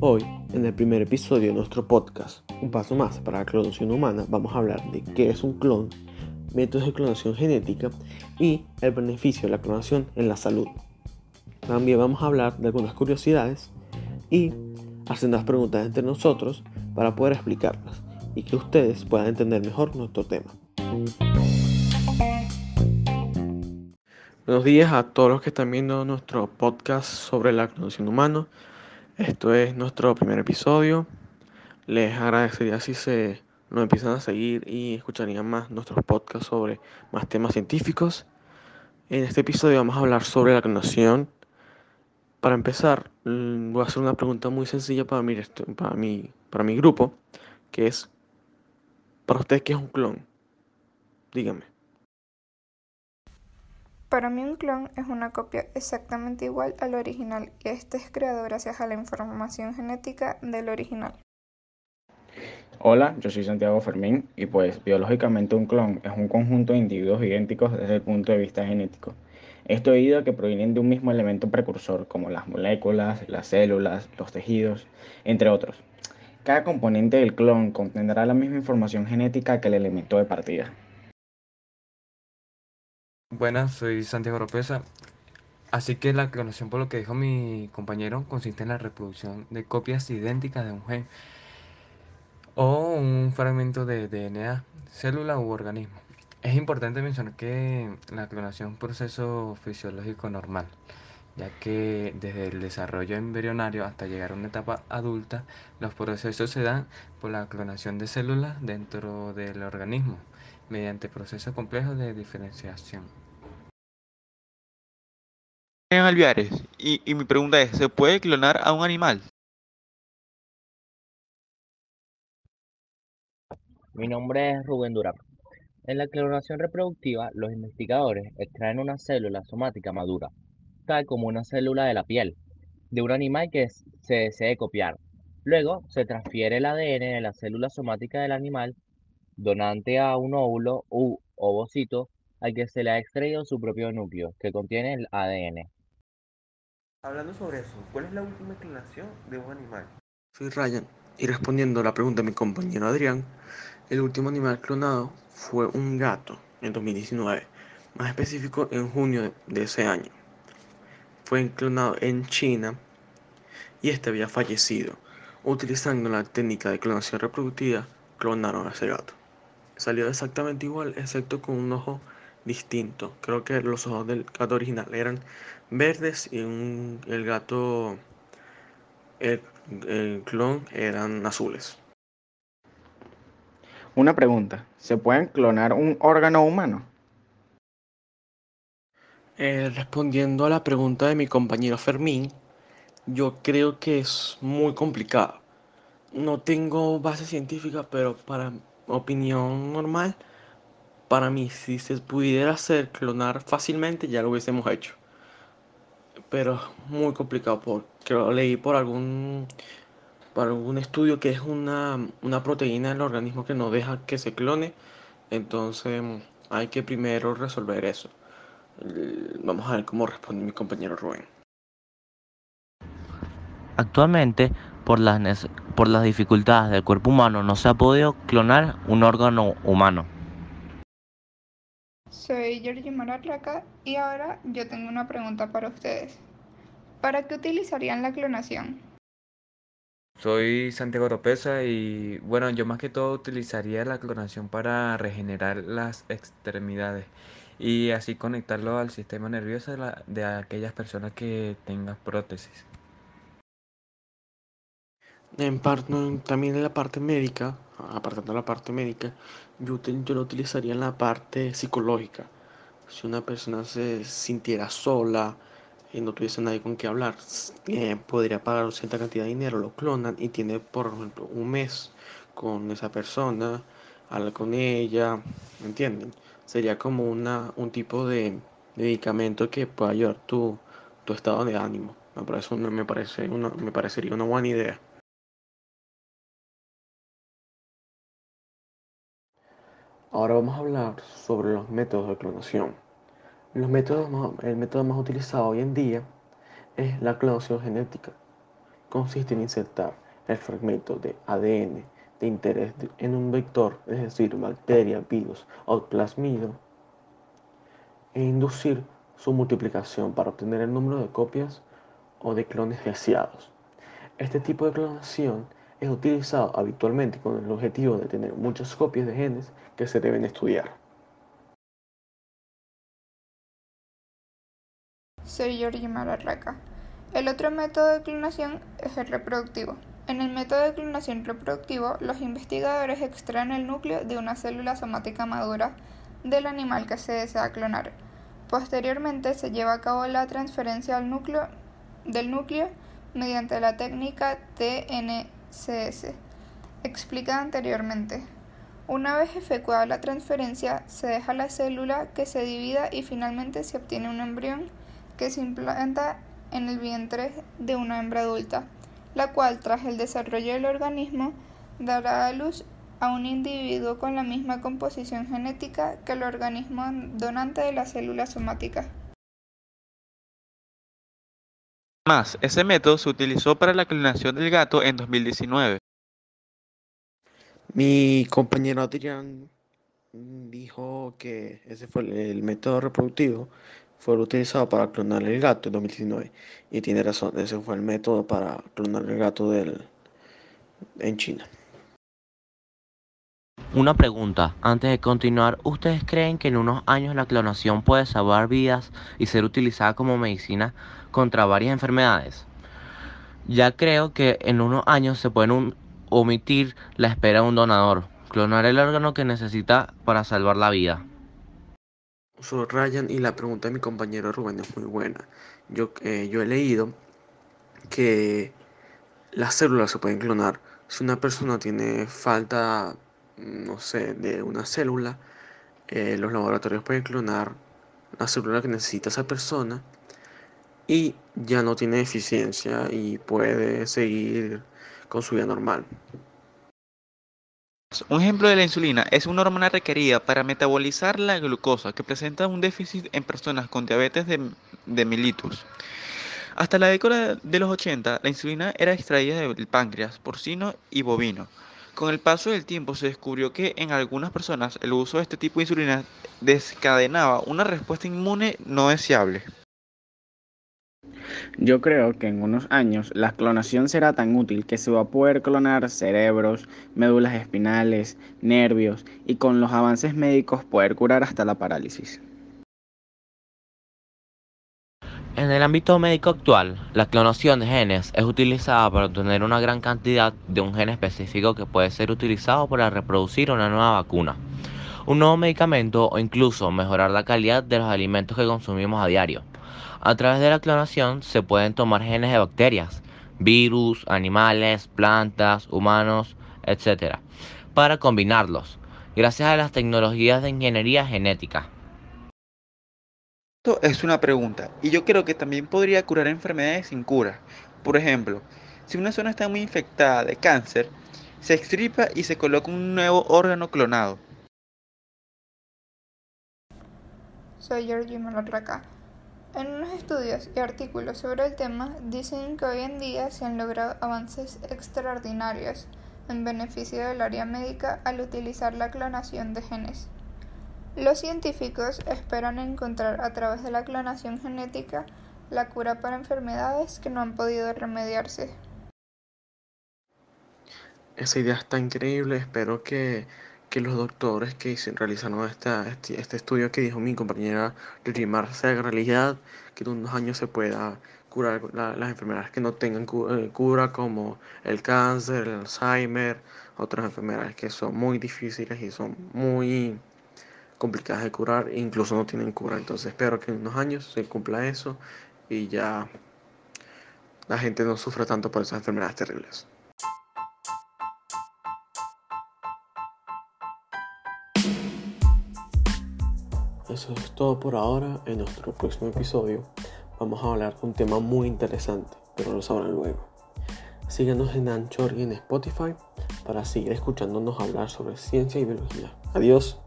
Hoy, en el primer episodio de nuestro podcast, Un paso más para la clonación humana, vamos a hablar de qué es un clon, métodos de clonación genética y el beneficio de la clonación en la salud. También vamos a hablar de algunas curiosidades y hacer unas preguntas entre nosotros para poder explicarlas y que ustedes puedan entender mejor nuestro tema. Buenos días a todos los que están viendo nuestro podcast sobre la clonación humana. Esto es nuestro primer episodio. Les agradecería si se nos empiezan a seguir y escucharían más nuestros podcasts sobre más temas científicos. En este episodio vamos a hablar sobre la clonación. Para empezar, mm, voy a hacer una pregunta muy sencilla para mi, para mi, para mi grupo, que es, ¿para usted qué es un clon? Dígame. Para mí un clon es una copia exactamente igual al original y este es creado gracias a la información genética del original. Hola, yo soy Santiago Fermín y pues biológicamente un clon es un conjunto de individuos idénticos desde el punto de vista genético. Esto debido a que provienen de un mismo elemento precursor como las moléculas, las células, los tejidos, entre otros. Cada componente del clon contendrá la misma información genética que el elemento de partida. Buenas, soy Santiago Ropesa. Así que la clonación, por lo que dijo mi compañero, consiste en la reproducción de copias idénticas de un gen o un fragmento de DNA, célula u organismo. Es importante mencionar que la clonación es un proceso fisiológico normal, ya que desde el desarrollo embrionario hasta llegar a una etapa adulta, los procesos se dan por la clonación de células dentro del organismo mediante procesos complejos de diferenciación. En Alviares, y, y mi pregunta es, ¿se puede clonar a un animal? Mi nombre es Rubén Durán. En la clonación reproductiva, los investigadores extraen una célula somática madura, como una célula de la piel, de un animal que se desee copiar. Luego se transfiere el ADN de la célula somática del animal donante a un óvulo u ovocito al que se le ha extraído su propio núcleo, que contiene el ADN. Hablando sobre eso, ¿cuál es la última clonación de un animal? Soy Ryan y respondiendo a la pregunta de mi compañero Adrián, el último animal clonado fue un gato en 2019, más específico en junio de ese año. Fue clonado en China y este había fallecido. Utilizando la técnica de clonación reproductiva, clonaron a ese gato salió exactamente igual, excepto con un ojo distinto. Creo que los ojos del gato original eran verdes y el gato, el, el clon eran azules. Una pregunta, ¿se pueden clonar un órgano humano? Eh, respondiendo a la pregunta de mi compañero Fermín, yo creo que es muy complicado. No tengo base científica, pero para opinión normal, para mí, si se pudiera hacer clonar fácilmente, ya lo hubiésemos hecho. Pero muy complicado porque lo leí por algún, por algún estudio que es una, una proteína del organismo que no deja que se clone. Entonces hay que primero resolver eso. Vamos a ver cómo responde mi compañero Rubén. Actualmente por las, por las dificultades del cuerpo humano no se ha podido clonar un órgano humano. Soy Georgie Mararraca y ahora yo tengo una pregunta para ustedes. ¿Para qué utilizarían la clonación? Soy Santiago Oropesa y bueno, yo más que todo utilizaría la clonación para regenerar las extremidades y así conectarlo al sistema nervioso de, de aquellas personas que tengan prótesis. En parte, también en la parte médica, apartando la parte médica, yo, yo lo utilizaría en la parte psicológica. Si una persona se sintiera sola y no tuviese nadie con quien hablar, eh, podría pagar cierta cantidad de dinero, lo clonan y tiene, por ejemplo, un mes con esa persona, habla con ella, ¿me entienden? Sería como una, un tipo de medicamento que pueda ayudar tu, tu estado de ánimo. Me, parece me, parece una, me parecería una buena idea. Ahora vamos a hablar sobre los métodos de clonación. Los métodos el método más utilizado hoy en día es la clonación genética. Consiste en insertar el fragmento de ADN de interés en un vector, es decir, bacteria, virus o plasmido, e inducir su multiplicación para obtener el número de copias o de clones deseados. Este tipo de clonación es utilizado habitualmente con el objetivo de tener muchas copias de genes que se deben estudiar. Soy Georgie Malarraca. El otro método de clonación es el reproductivo. En el método de clonación reproductivo, los investigadores extraen el núcleo de una célula somática madura del animal que se desea clonar. Posteriormente se lleva a cabo la transferencia del núcleo, del núcleo mediante la técnica TNCS, explicada anteriormente. Una vez efectuada la transferencia, se deja la célula que se divida y finalmente se obtiene un embrión que se implanta en el vientre de una hembra adulta, la cual tras el desarrollo del organismo dará a luz a un individuo con la misma composición genética que el organismo donante de la célula somática. Más, ese método se utilizó para la clonación del gato en 2019. Mi compañero Adrián dijo que ese fue el método reproductivo fue utilizado para clonar el gato en 2019 y tiene razón, ese fue el método para clonar el gato del, en China. Una pregunta, antes de continuar, ¿ustedes creen que en unos años la clonación puede salvar vidas y ser utilizada como medicina contra varias enfermedades? Ya creo que en unos años se pueden omitir la espera de un donador, clonar el órgano que necesita para salvar la vida. Soy Ryan y la pregunta de mi compañero Rubén es muy buena. Yo, eh, yo he leído que las células se pueden clonar. Si una persona tiene falta no sé, de una célula, eh, los laboratorios pueden clonar la célula que necesita esa persona y ya no tiene eficiencia y puede seguir con su vida normal. Un ejemplo de la insulina es una hormona requerida para metabolizar la glucosa que presenta un déficit en personas con diabetes de, de mellitus. Hasta la década de los 80, la insulina era extraída del páncreas porcino y bovino. Con el paso del tiempo se descubrió que en algunas personas el uso de este tipo de insulina desencadenaba una respuesta inmune no deseable. Yo creo que en unos años la clonación será tan útil que se va a poder clonar cerebros, médulas espinales, nervios y con los avances médicos poder curar hasta la parálisis. En el ámbito médico actual, la clonación de genes es utilizada para obtener una gran cantidad de un gen específico que puede ser utilizado para reproducir una nueva vacuna, un nuevo medicamento o incluso mejorar la calidad de los alimentos que consumimos a diario. A través de la clonación se pueden tomar genes de bacterias, virus, animales, plantas, humanos, etc., para combinarlos, gracias a las tecnologías de ingeniería genética es una pregunta y yo creo que también podría curar enfermedades sin cura. Por ejemplo, si una zona está muy infectada de cáncer, se extripa y se coloca un nuevo órgano clonado. Soy Georgie Malarraca. En unos estudios y artículos sobre el tema dicen que hoy en día se han logrado avances extraordinarios en beneficio del área médica al utilizar la clonación de genes. Los científicos esperan encontrar a través de la clonación genética la cura para enfermedades que no han podido remediarse. Esa idea está increíble, espero que, los doctores que realizaron este, este, estudio que dijo mi compañera Rimar sea realidad, que en unos años se pueda curar las enfermedades que no tengan eh, cura, como el cáncer, el Alzheimer, otras enfermedades que son muy difíciles y son muy complicadas de curar e incluso no tienen cura. Entonces espero que en unos años se cumpla eso y ya la gente no sufra tanto por esas enfermedades terribles. Eso es todo por ahora. En nuestro próximo episodio vamos a hablar de un tema muy interesante, pero lo sabrán luego. Síganos en Anchor y en Spotify para seguir escuchándonos hablar sobre ciencia y biología. Adiós.